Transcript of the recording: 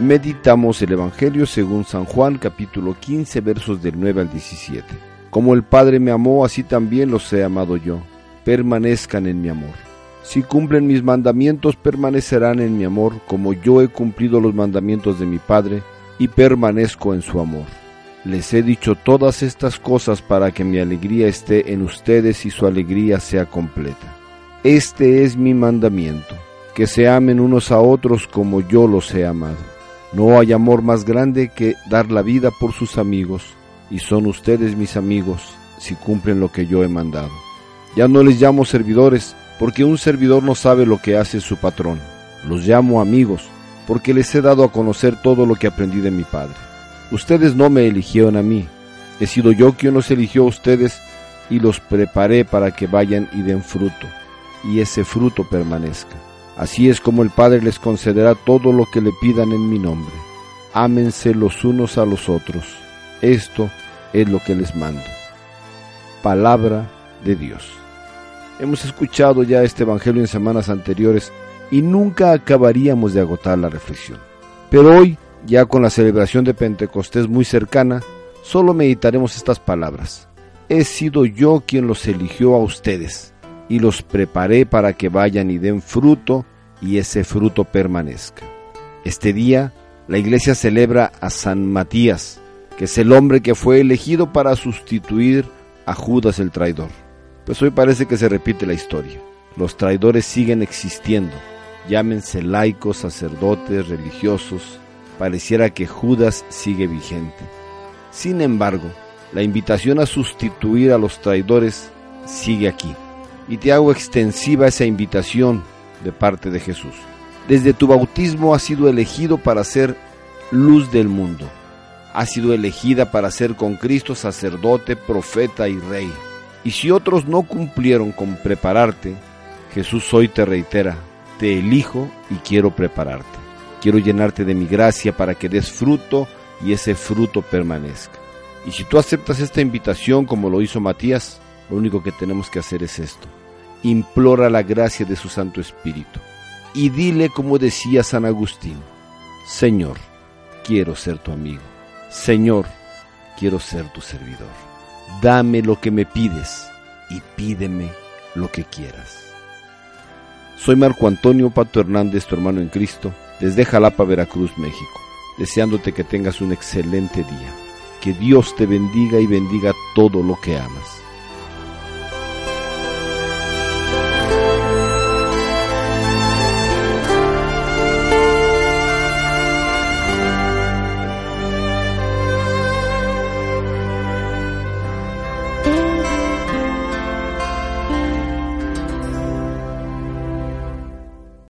Meditamos el Evangelio según San Juan capítulo 15 versos del 9 al 17. Como el Padre me amó, así también los he amado yo. Permanezcan en mi amor. Si cumplen mis mandamientos, permanecerán en mi amor, como yo he cumplido los mandamientos de mi Padre, y permanezco en su amor. Les he dicho todas estas cosas para que mi alegría esté en ustedes y su alegría sea completa. Este es mi mandamiento, que se amen unos a otros como yo los he amado. No hay amor más grande que dar la vida por sus amigos, y son ustedes mis amigos si cumplen lo que yo he mandado. Ya no les llamo servidores, porque un servidor no sabe lo que hace su patrón. Los llamo amigos, porque les he dado a conocer todo lo que aprendí de mi Padre. Ustedes no me eligieron a mí, he sido yo quien los eligió a ustedes y los preparé para que vayan y den fruto, y ese fruto permanezca Así es como el Padre les concederá todo lo que le pidan en mi nombre. Ámense los unos a los otros. Esto es lo que les mando. Palabra de Dios. Hemos escuchado ya este Evangelio en semanas anteriores y nunca acabaríamos de agotar la reflexión. Pero hoy, ya con la celebración de Pentecostés muy cercana, solo meditaremos estas palabras. He sido yo quien los eligió a ustedes y los preparé para que vayan y den fruto y ese fruto permanezca. Este día la iglesia celebra a San Matías, que es el hombre que fue elegido para sustituir a Judas el traidor. Pues hoy parece que se repite la historia. Los traidores siguen existiendo, llámense laicos, sacerdotes, religiosos, pareciera que Judas sigue vigente. Sin embargo, la invitación a sustituir a los traidores sigue aquí y te hago extensiva esa invitación de parte de Jesús. Desde tu bautismo has sido elegido para ser luz del mundo. Has sido elegida para ser con Cristo sacerdote, profeta y rey. Y si otros no cumplieron con prepararte, Jesús hoy te reitera, te elijo y quiero prepararte. Quiero llenarte de mi gracia para que des fruto y ese fruto permanezca. Y si tú aceptas esta invitación como lo hizo Matías, lo único que tenemos que hacer es esto. Implora la gracia de su Santo Espíritu. Y dile como decía San Agustín, Señor, quiero ser tu amigo. Señor, quiero ser tu servidor. Dame lo que me pides y pídeme lo que quieras. Soy Marco Antonio Pato Hernández, tu hermano en Cristo, desde Jalapa, Veracruz, México, deseándote que tengas un excelente día. Que Dios te bendiga y bendiga todo lo que amas.